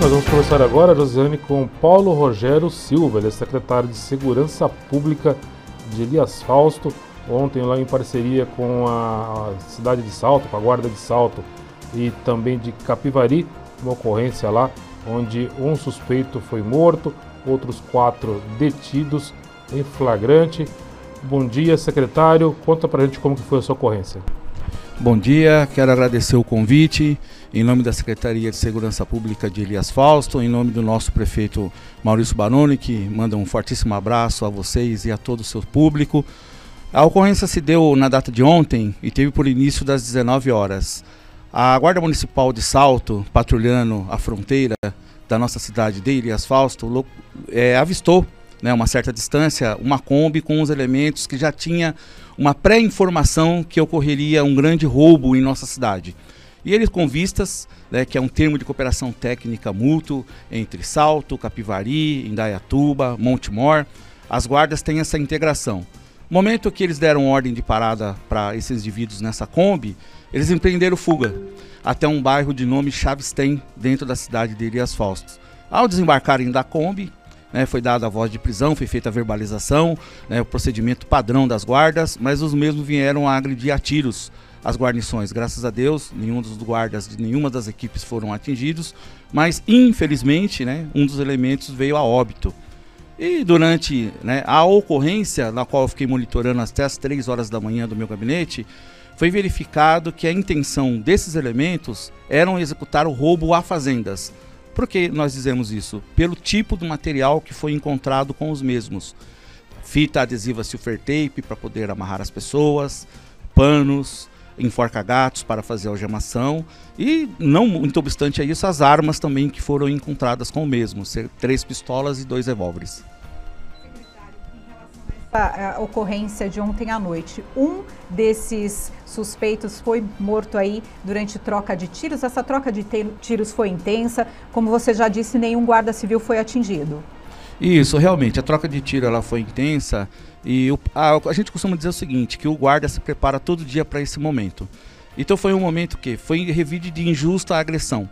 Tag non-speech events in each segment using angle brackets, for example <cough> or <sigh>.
Nós vamos conversar agora, Josiane, com Paulo Rogério Silva, ele é secretário de Segurança Pública de Elias Fausto. Ontem, lá em parceria com a cidade de Salto, com a Guarda de Salto e também de Capivari, uma ocorrência lá onde um suspeito foi morto, outros quatro detidos em flagrante. Bom dia, secretário. Conta pra gente como que foi a sua ocorrência. Bom dia, quero agradecer o convite em nome da Secretaria de Segurança Pública de Elias Fausto, em nome do nosso prefeito Maurício Baroni, que manda um fortíssimo abraço a vocês e a todo o seu público. A ocorrência se deu na data de ontem e teve por início das 19 horas. A Guarda Municipal de Salto, patrulhando a fronteira da nossa cidade de Elias Fausto, é, avistou né, uma certa distância, uma Kombi com os elementos que já tinha uma pré-informação que ocorreria um grande roubo em nossa cidade. E eles com vistas, né, que é um termo de cooperação técnica mútuo entre Salto, Capivari, Indaiatuba, Montemor, as guardas têm essa integração. No momento que eles deram ordem de parada para esses indivíduos nessa Kombi, eles empreenderam fuga até um bairro de nome Chavsten, dentro da cidade de Elias Faustos. Ao desembarcarem da Kombi, né, foi dada a voz de prisão, foi feita a verbalização, né, o procedimento padrão das guardas, mas os mesmos vieram a agredir a tiros as guarnições. Graças a Deus, nenhum dos guardas de nenhuma das equipes foram atingidos, mas infelizmente, né, um dos elementos veio a óbito. E durante né, a ocorrência, na qual eu fiquei monitorando até as 3 horas da manhã do meu gabinete, foi verificado que a intenção desses elementos eram executar o roubo a fazendas. Por que nós dizemos isso? Pelo tipo do material que foi encontrado com os mesmos. Fita adesiva silver tape para poder amarrar as pessoas, panos, enforca-gatos para fazer algemação e, não muito obstante a isso, as armas também que foram encontradas com o mesmo, três pistolas e dois revólveres. A ocorrência de ontem à noite. Um desses suspeitos foi morto aí durante troca de tiros. Essa troca de tiros foi intensa. Como você já disse, nenhum guarda civil foi atingido. Isso, realmente, a troca de tiro ela foi intensa e o, a, a, gente costuma dizer o seguinte, que o guarda se prepara todo dia para esse momento. Então foi um momento que foi revide de injusta agressão.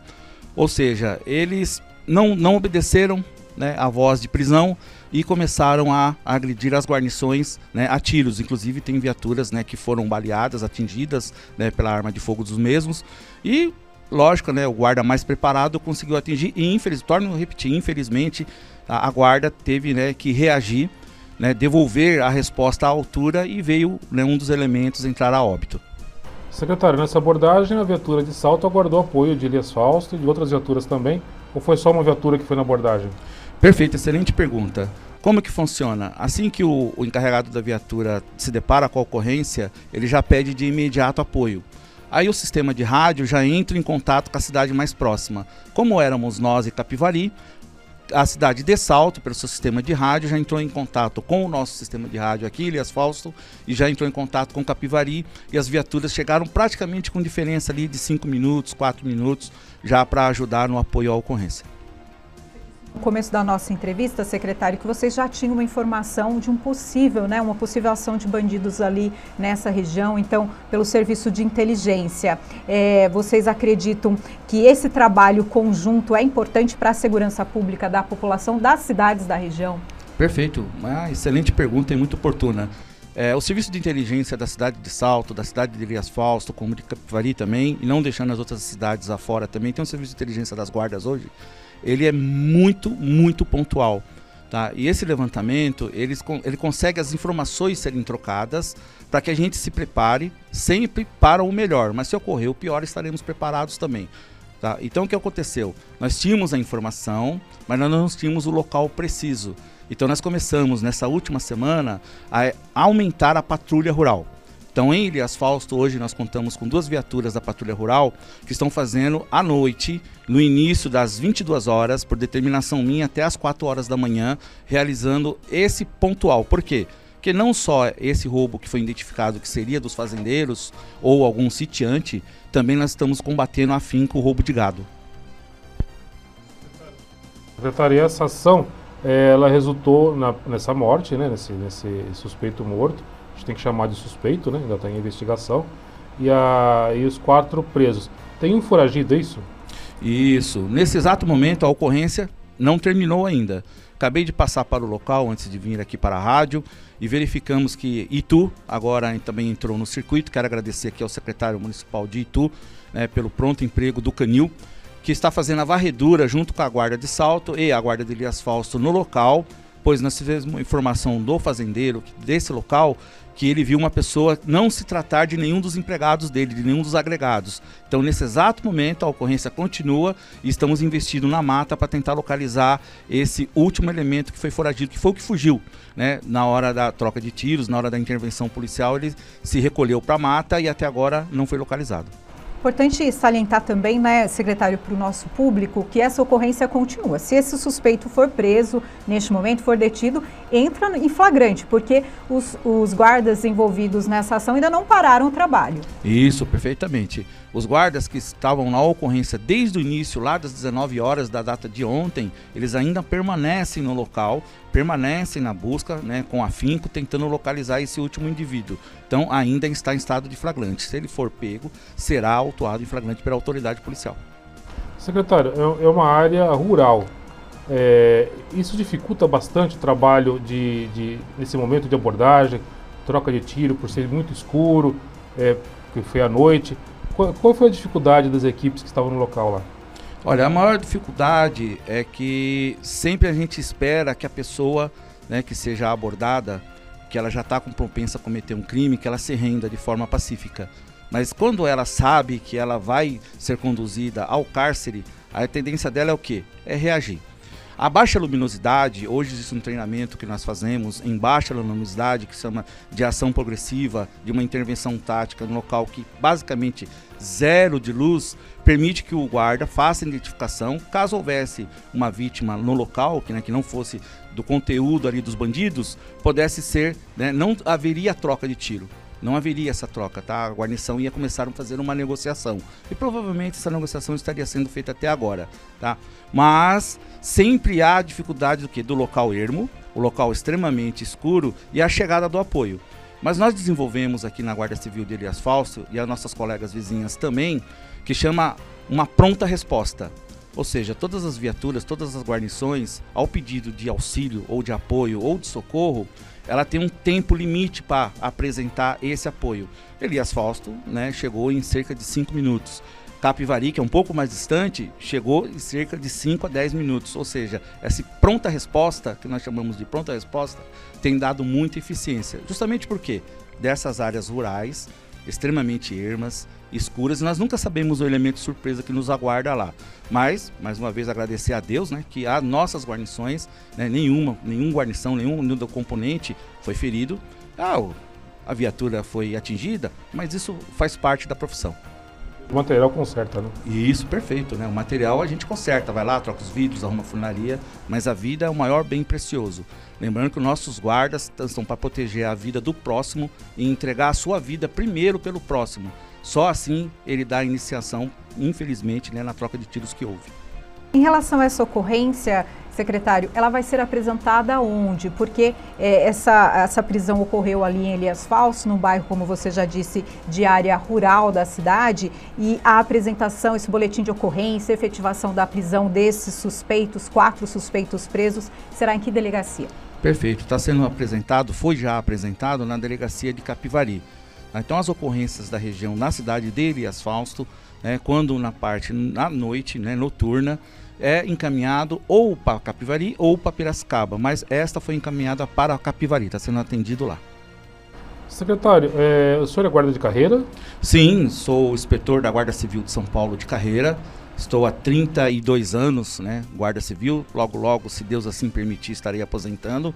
Ou seja, eles não, não obedeceram né, a voz de prisão e começaram a, agredir as guarnições né, a tiros. Inclusive tem viaturas né, que foram baleadas, atingidas né, pela arma de fogo dos mesmos. E lógico, né, o guarda mais preparado conseguiu atingir e infelizmente, torno repetir, infelizmente a, a guarda teve né, que reagir né, devolver a resposta à altura e veio né, um dos elementos entrar a óbito. Secretário, nessa abordagem a viatura de salto aguardou apoio de Elias Fausto e de outras viaturas também, ou foi só uma viatura que foi na abordagem? Perfeito, excelente pergunta. Como que funciona? Assim que o, o encarregado da viatura se depara com a ocorrência, ele já pede de imediato apoio. Aí o sistema de rádio já entra em contato com a cidade mais próxima. Como éramos nós e Capivari, a cidade de Salto, pelo seu sistema de rádio, já entrou em contato com o nosso sistema de rádio aqui, Elias Fausto, e já entrou em contato com Capivari, e as viaturas chegaram praticamente com diferença ali de 5 minutos, 4 minutos, já para ajudar no apoio à ocorrência no começo da nossa entrevista, secretário, que vocês já tinham uma informação de um possível, né, uma possível ação de bandidos ali nessa região, então, pelo serviço de inteligência. É, vocês acreditam que esse trabalho conjunto é importante para a segurança pública da população das cidades da região? Perfeito, uma excelente pergunta e muito oportuna. É, o serviço de inteligência da cidade de Salto, da cidade de Elias Fausto, como de Capivari também, e não deixando as outras cidades afora também, tem um serviço de inteligência das guardas hoje, ele é muito, muito pontual. Tá? E esse levantamento, ele, ele consegue as informações serem trocadas para que a gente se prepare sempre para o melhor. Mas se ocorrer o pior, estaremos preparados também. Tá? Então o que aconteceu? Nós tínhamos a informação, mas nós não tínhamos o local preciso. Então nós começamos nessa última semana a aumentar a patrulha rural. Então, em Elias Fausto, hoje nós contamos com duas viaturas da Patrulha Rural que estão fazendo à noite, no início das 22 horas, por determinação minha, até as 4 horas da manhã, realizando esse pontual. Por quê? Porque não só esse roubo que foi identificado que seria dos fazendeiros ou algum sitiante, também nós estamos combatendo afinco o roubo de gado. Secretaria, essa ação ela resultou na, nessa morte, né, nesse, nesse suspeito morto tem que chamar de suspeito, né? Ainda está em investigação. E, a, e os quatro presos. Tem um foragido, é isso? Isso. Nesse exato momento, a ocorrência não terminou ainda. Acabei de passar para o local antes de vir aqui para a rádio e verificamos que Itu agora também entrou no circuito. Quero agradecer aqui ao secretário municipal de Itu né, pelo pronto emprego do Canil, que está fazendo a varredura junto com a guarda de salto e a guarda de Elias Fausto no local, pois nós tivemos informação do fazendeiro desse local que ele viu uma pessoa não se tratar de nenhum dos empregados dele, de nenhum dos agregados. Então, nesse exato momento, a ocorrência continua e estamos investindo na mata para tentar localizar esse último elemento que foi foragido, que foi o que fugiu. Né? Na hora da troca de tiros, na hora da intervenção policial, ele se recolheu para a mata e até agora não foi localizado. Importante salientar também, né, secretário, para o nosso público, que essa ocorrência continua. Se esse suspeito for preso, neste momento for detido, entra em flagrante, porque os, os guardas envolvidos nessa ação ainda não pararam o trabalho. Isso, perfeitamente. Os guardas que estavam na ocorrência desde o início, lá das 19 horas da data de ontem, eles ainda permanecem no local, permanecem na busca, né, com afinco, tentando localizar esse último indivíduo. Então, ainda está em estado de flagrante. Se ele for pego, será autuado em flagrante pela autoridade policial. Secretário, é, é uma área rural. É, isso dificulta bastante o trabalho de, de, nesse momento de abordagem, troca de tiro por ser muito escuro, é, que foi à noite. Qual, qual foi a dificuldade das equipes que estavam no local lá? Olha, a maior dificuldade é que sempre a gente espera que a pessoa né, que seja abordada, que ela já está com propensa a cometer um crime, que ela se renda de forma pacífica. Mas quando ela sabe que ela vai ser conduzida ao cárcere, a tendência dela é o quê? É reagir. A baixa luminosidade, hoje existe um treinamento que nós fazemos em baixa luminosidade, que se chama de ação progressiva, de uma intervenção tática no local que basicamente zero de luz, permite que o guarda faça a identificação. Caso houvesse uma vítima no local, que, né, que não fosse do conteúdo ali dos bandidos, pudesse ser, né, não haveria troca de tiro não haveria essa troca, tá? A guarnição ia começar a fazer uma negociação. E provavelmente essa negociação estaria sendo feita até agora, tá? Mas sempre há dificuldade do que? Do local ermo, o local extremamente escuro e a chegada do apoio. Mas nós desenvolvemos aqui na Guarda Civil de Elias Falso e as nossas colegas vizinhas também, que chama uma pronta resposta. Ou seja, todas as viaturas, todas as guarnições, ao pedido de auxílio ou de apoio ou de socorro, ela tem um tempo limite para apresentar esse apoio. Elias Fausto né, chegou em cerca de 5 minutos. Capivari, que é um pouco mais distante, chegou em cerca de 5 a 10 minutos. Ou seja, essa pronta resposta, que nós chamamos de pronta resposta, tem dado muita eficiência. Justamente porque dessas áreas rurais, extremamente ermas, escuras, e nós nunca sabemos o elemento surpresa que nos aguarda lá. Mas, mais uma vez, agradecer a Deus, né, que as nossas guarnições, né, nenhuma, nenhum guarnição, nenhum, nenhum componente foi ferido. Ah, a viatura foi atingida, mas isso faz parte da profissão. O material conserta, né? Isso, perfeito, né? O material a gente conserta, vai lá, troca os vidros, arruma a funilaria, mas a vida é o maior bem precioso. Lembrando que os nossos guardas estão para proteger a vida do próximo e entregar a sua vida primeiro pelo próximo. Só assim ele dá iniciação, infelizmente, né, na troca de tiros que houve. Em relação a essa ocorrência, secretário, ela vai ser apresentada onde? Porque é, essa, essa prisão ocorreu ali em Elias Falso, num bairro, como você já disse, de área rural da cidade, e a apresentação, esse boletim de ocorrência, efetivação da prisão desses suspeitos, quatro suspeitos presos, será em que delegacia? Perfeito, está sendo apresentado, foi já apresentado na delegacia de Capivari. Então as ocorrências da região na cidade de Elias Fausto, né, quando na parte na noite, né, noturna, é encaminhado ou para Capivari ou para Piracicaba, mas esta foi encaminhada para Capivari, está sendo atendido lá. Secretário, é, o senhor é guarda de carreira? Sim, sou inspetor da Guarda Civil de São Paulo de carreira. Estou há 32 anos, né, Guarda Civil. Logo, logo, se Deus assim permitir, estarei aposentando.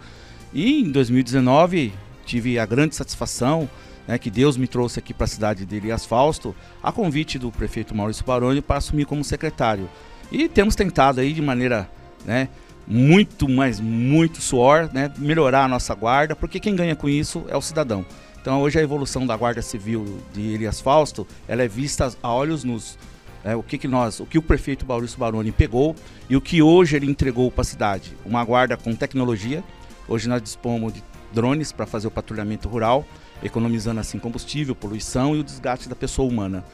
E em 2019 tive a grande satisfação né, que Deus me trouxe aqui para a cidade de Elias Fausto, a convite do prefeito Maurício Baroni para assumir como secretário. E temos tentado aí de maneira né, muito, mas muito suor, né, melhorar a nossa guarda, porque quem ganha com isso é o cidadão. Então hoje a evolução da Guarda Civil de Elias Fausto, ela é vista a olhos nus. É, o que, que nós, o que o prefeito Maurício Baroni pegou e o que hoje ele entregou para a cidade. Uma guarda com tecnologia. Hoje nós dispomos de drones para fazer o patrulhamento rural, economizando assim combustível, poluição e o desgaste da pessoa humana.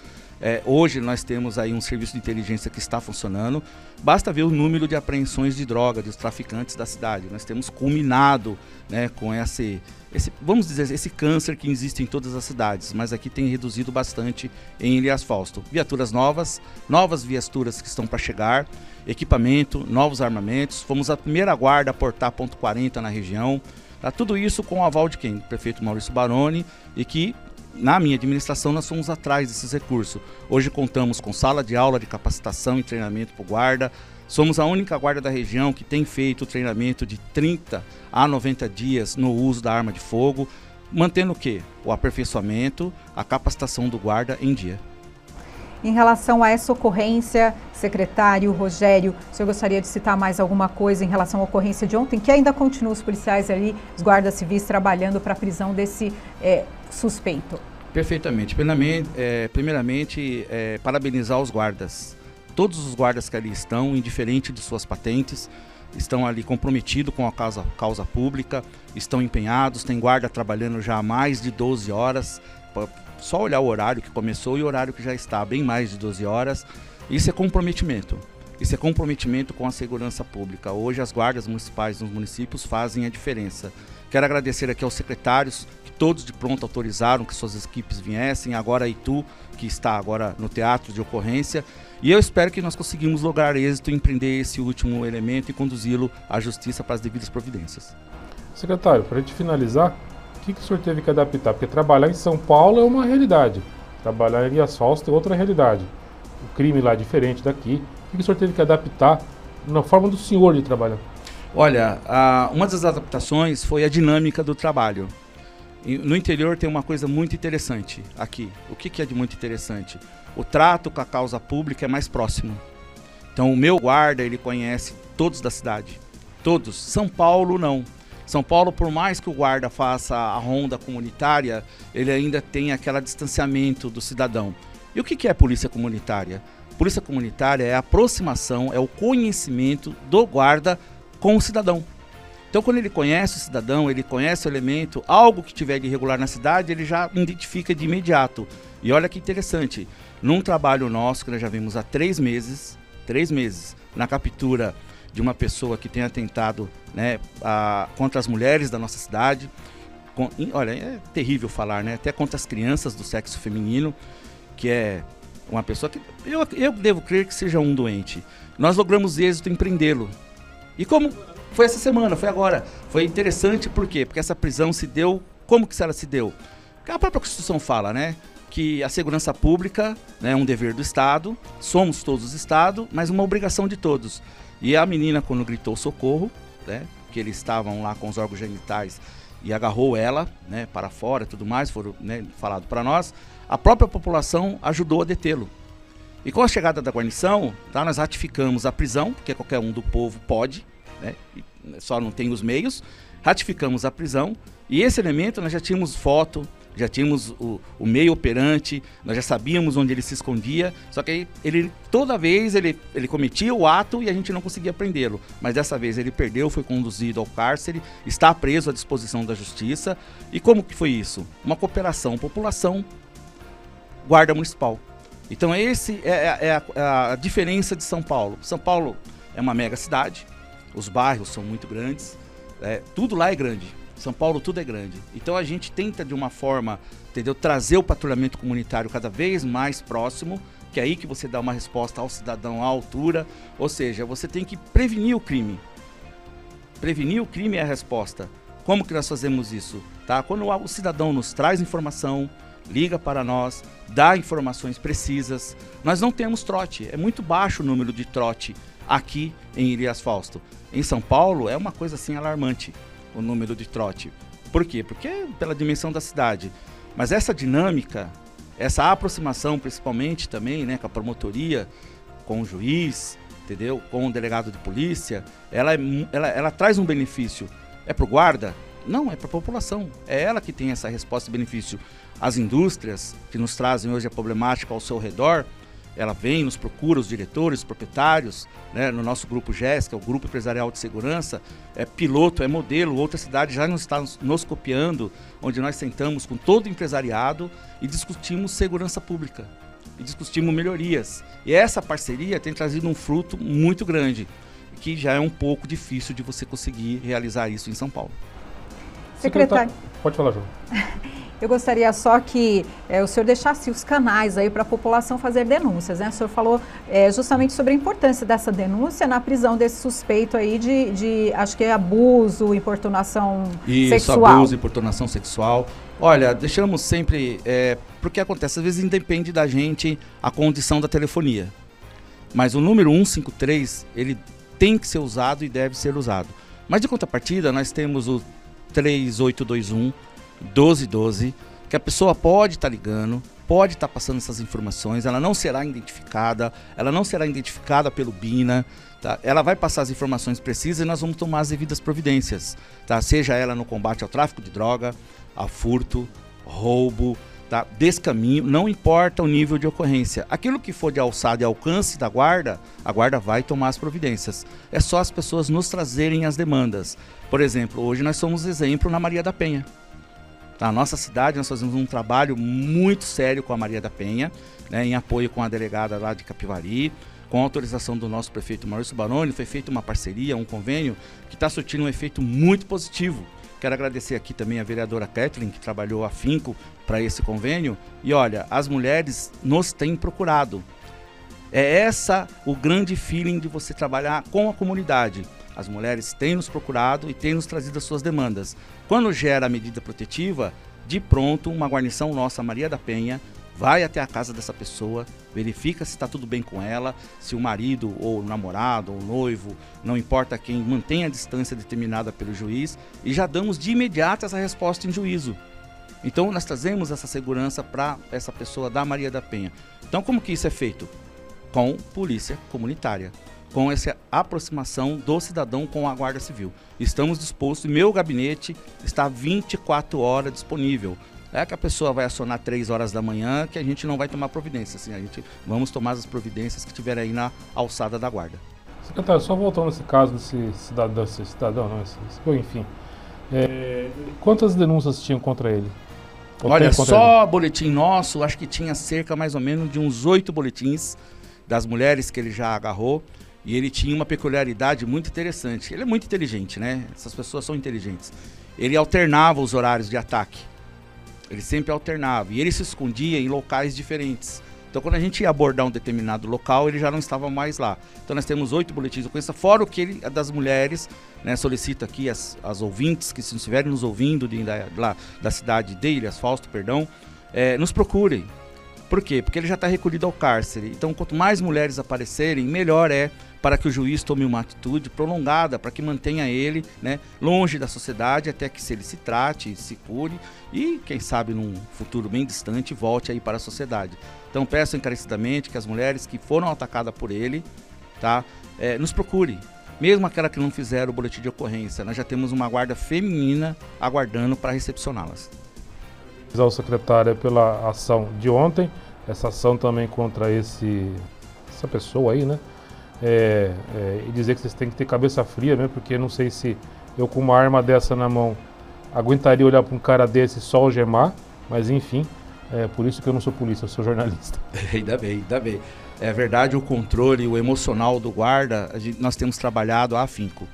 É, hoje nós temos aí um serviço de inteligência que está funcionando. Basta ver o número de apreensões de droga dos traficantes da cidade. Nós temos culminado né, com esse, esse, vamos dizer, esse câncer que existe em todas as cidades, mas aqui tem reduzido bastante em Elias Fausto. Viaturas novas, novas viaturas que estão para chegar, equipamento, novos armamentos. Fomos a primeira guarda a portar ponto .40 na região. Tá, tudo isso com o aval de quem? Do prefeito Maurício Baroni e que na minha administração nós fomos atrás desses recursos. Hoje contamos com sala de aula de capacitação e treinamento para o guarda. Somos a única guarda da região que tem feito treinamento de 30 a 90 dias no uso da arma de fogo, mantendo o quê? O aperfeiçoamento, a capacitação do guarda em dia. Em relação a essa ocorrência, secretário Rogério, o senhor gostaria de citar mais alguma coisa em relação à ocorrência de ontem, que ainda continua os policiais ali, os guardas civis, trabalhando para a prisão desse é, suspeito? Perfeitamente. Primeiramente, é, primeiramente é, parabenizar os guardas. Todos os guardas que ali estão, indiferente de suas patentes, estão ali comprometidos com a causa, causa pública, estão empenhados, tem guarda trabalhando já há mais de 12 horas, só olhar o horário que começou e o horário que já está, bem mais de 12 horas. Isso é comprometimento. Isso é comprometimento com a segurança pública. Hoje as guardas municipais nos municípios fazem a diferença. Quero agradecer aqui aos secretários que todos de pronto autorizaram que suas equipes viessem. Agora a Itu, que está agora no teatro de ocorrência. E eu espero que nós conseguimos lograr êxito em prender esse último elemento e conduzi-lo à justiça para as devidas providências. Secretário, para a gente finalizar, que, que o senhor teve que adaptar? Porque trabalhar em São Paulo é uma realidade, trabalhar em Elias Fausto é outra realidade. O crime lá é diferente daqui. O que, que o senhor teve que adaptar na forma do senhor de trabalhar? Olha, a, uma das adaptações foi a dinâmica do trabalho. no interior tem uma coisa muito interessante aqui. O que, que é de muito interessante? O trato com a causa pública é mais próximo. Então o meu guarda, ele conhece todos da cidade. Todos. São Paulo, não. São Paulo, por mais que o guarda faça a ronda comunitária, ele ainda tem aquele distanciamento do cidadão. E o que é polícia comunitária? Polícia comunitária é a aproximação, é o conhecimento do guarda com o cidadão. Então, quando ele conhece o cidadão, ele conhece o elemento, algo que tiver de irregular na cidade, ele já identifica de imediato. E olha que interessante, num trabalho nosso que nós já vimos há três meses, três meses, na captura de uma pessoa que tem atentado né, a, contra as mulheres da nossa cidade. Com, olha, é terrível falar, né? Até contra as crianças do sexo feminino, que é uma pessoa que eu, eu devo crer que seja um doente. Nós logramos êxito em prendê-lo. E como foi essa semana, foi agora. Foi interessante por quê? Porque essa prisão se deu. Como que ela se deu? A própria Constituição fala, né? Que a segurança pública né, é um dever do Estado, somos todos Estado, mas uma obrigação de todos. E a menina, quando gritou socorro, né, que eles estavam lá com os órgãos genitais e agarrou ela né, para fora e tudo mais, foram né, falado para nós, a própria população ajudou a detê-lo. E com a chegada da guarnição, tá, nós ratificamos a prisão, porque qualquer um do povo pode, né, só não tem os meios, ratificamos a prisão, e esse elemento nós já tínhamos foto, já tínhamos o, o, meio operante, nós já sabíamos onde ele se escondia, só que ele toda vez ele, ele cometia o ato e a gente não conseguia prendê-lo. Mas dessa vez ele perdeu, foi conduzido ao cárcere, está preso à disposição da justiça. E como que foi isso? Uma cooperação, população, guarda municipal. Então esse é, é, é, a, é a diferença de São Paulo. São Paulo é uma mega cidade, os bairros são muito grandes, é, tudo lá é grande. São Paulo tudo é grande. Então a gente tenta de uma forma, entendeu, trazer o patrulhamento comunitário cada vez mais próximo, que é aí que você dá uma resposta ao cidadão à altura, ou seja, você tem que prevenir o crime. Prevenir o crime é a resposta. Como que nós fazemos isso? Tá? Quando o cidadão nos traz informação, liga para nós, dá informações precisas. Nós não temos trote, é muito baixo o número de trote aqui em Ilias Fausto. Em São Paulo é uma coisa assim alarmante o número de trote. Por quê? Porque é pela dimensão da cidade. Mas essa dinâmica, essa aproximação principalmente também, né, com a promotoria, com o juiz, entendeu? Com o delegado de polícia, ela, é, ela, ela traz um benefício. É para o guarda? Não, é para a população. É ela que tem essa resposta e benefício. As indústrias que nos trazem hoje a problemática ao seu redor, ela vem, nos procura, os diretores, os proprietários, né, no nosso grupo GES, que é o Grupo Empresarial de Segurança, é piloto, é modelo, outra cidade já nos está nos copiando, onde nós sentamos com todo o empresariado e discutimos segurança pública. e discutimos melhorias. E essa parceria tem trazido um fruto muito grande, que já é um pouco difícil de você conseguir realizar isso em São Paulo. Secretário. Pode falar, João. <laughs> Eu gostaria só que é, o senhor deixasse os canais aí para a população fazer denúncias, né? O senhor falou é, justamente sobre a importância dessa denúncia na prisão desse suspeito aí de, de acho que é abuso, importunação Isso, sexual. abuso, importunação sexual. Olha, deixamos sempre, é, porque acontece, às vezes independe da gente a condição da telefonia. Mas o número 153, ele tem que ser usado e deve ser usado. Mas de contrapartida, nós temos o 3821 1212, que a pessoa pode estar tá ligando, pode estar tá passando essas informações, ela não será identificada, ela não será identificada pelo BINA, tá? ela vai passar as informações precisas e nós vamos tomar as devidas providências, tá? seja ela no combate ao tráfico de droga, a furto, roubo, tá? descaminho, não importa o nível de ocorrência. Aquilo que for de alçada e alcance da guarda, a guarda vai tomar as providências. É só as pessoas nos trazerem as demandas. Por exemplo, hoje nós somos exemplo na Maria da Penha. Na nossa cidade, nós fazemos um trabalho muito sério com a Maria da Penha, né, em apoio com a delegada lá de Capivari, com a autorização do nosso prefeito Maurício Baroni, foi feita uma parceria, um convênio que está surtindo um efeito muito positivo. Quero agradecer aqui também a vereadora Kathleen, que trabalhou afinco para esse convênio. E olha, as mulheres nos têm procurado. É essa o grande feeling de você trabalhar com a comunidade. As mulheres têm nos procurado e têm nos trazido as suas demandas. Quando gera a medida protetiva, de pronto, uma guarnição nossa, Maria da Penha, vai até a casa dessa pessoa, verifica se está tudo bem com ela, se o marido ou o namorado ou o noivo, não importa quem, mantém a distância determinada pelo juiz e já damos de imediato essa resposta em juízo. Então nós trazemos essa segurança para essa pessoa da Maria da Penha. Então como que isso é feito? Com polícia comunitária com essa aproximação do cidadão com a Guarda Civil. Estamos dispostos, meu gabinete está 24 horas disponível. É que a pessoa vai acionar 3 horas da manhã que a gente não vai tomar providência. Assim, a gente vamos tomar as providências que tiver aí na alçada da guarda. Secretário, só voltando nesse caso desse cidadão, esse cidadão não, esse, enfim. É, quantas denúncias tinham contra ele? Ou Olha, só ele? boletim nosso, acho que tinha cerca mais ou menos de uns oito boletins das mulheres que ele já agarrou. E ele tinha uma peculiaridade muito interessante. Ele é muito inteligente, né? Essas pessoas são inteligentes. Ele alternava os horários de ataque. Ele sempre alternava. E ele se escondia em locais diferentes. Então, quando a gente ia abordar um determinado local, ele já não estava mais lá. Então, nós temos oito boletins de ocorrência, fora o que ele, das mulheres, né, solicita aqui as, as ouvintes que se estiverem nos ouvindo de, da, lá, da cidade de Ilhas Fausto, perdão, é, nos procurem. Por quê? Porque ele já está recolhido ao cárcere. Então, quanto mais mulheres aparecerem, melhor é para que o juiz tome uma atitude prolongada, para que mantenha ele né, longe da sociedade até que se ele se trate, se cure e, quem sabe, num futuro bem distante, volte aí para a sociedade. Então peço encarecidamente que as mulheres que foram atacadas por ele, tá, é, nos procurem. Mesmo aquela que não fizeram o boletim de ocorrência, nós já temos uma guarda feminina aguardando para recepcioná-las. Ao secretário pela ação de ontem, essa ação também contra esse essa pessoa aí, né? É, é, e dizer que vocês têm que ter cabeça fria mesmo, porque não sei se eu com uma arma dessa na mão aguentaria olhar para um cara desse só algemar, mas enfim, é por isso que eu não sou polícia, eu sou jornalista. <laughs> ainda bem, ainda bem. É verdade, o controle, o emocional do guarda, gente, nós temos trabalhado a afinco.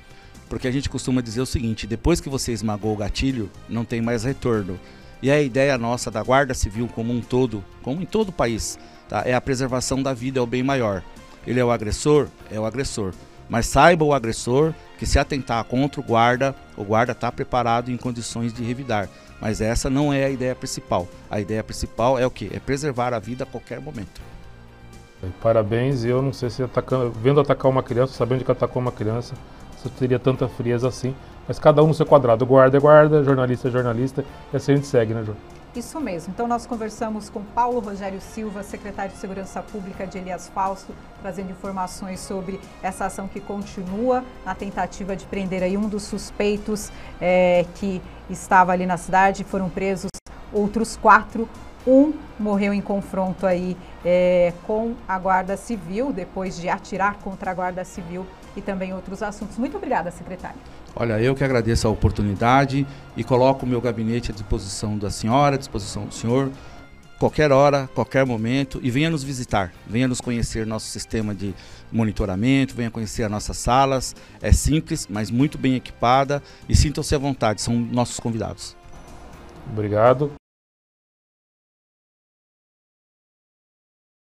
Porque a gente costuma dizer o seguinte: depois que você esmagou o gatilho, não tem mais retorno. E a ideia nossa da Guarda Civil como um todo, como em todo o país, tá? é a preservação da vida, é o bem maior ele é o agressor, é o agressor. Mas saiba o agressor que se atentar contra o guarda, o guarda está preparado em condições de revidar. Mas essa não é a ideia principal. A ideia principal é o que? É preservar a vida a qualquer momento. Parabéns, eu não sei se atacando, vendo atacar uma criança, sabendo que atacou uma criança, você teria tanta frieza assim. Mas cada um no seu quadrado. Guarda é guarda, jornalista é jornalista, e assim a gente segue, né, João? Isso mesmo. Então, nós conversamos com Paulo Rogério Silva, secretário de Segurança Pública de Elias Fausto, trazendo informações sobre essa ação que continua na tentativa de prender aí um dos suspeitos é, que estava ali na cidade. Foram presos outros quatro. Um morreu em confronto aí é, com a Guarda Civil, depois de atirar contra a Guarda Civil e também outros assuntos. Muito obrigada, secretário. Olha, eu que agradeço a oportunidade e coloco o meu gabinete à disposição da senhora, à disposição do senhor, qualquer hora, qualquer momento e venha nos visitar, venha nos conhecer nosso sistema de monitoramento, venha conhecer as nossas salas. É simples, mas muito bem equipada e sintam-se à vontade, são nossos convidados. Obrigado.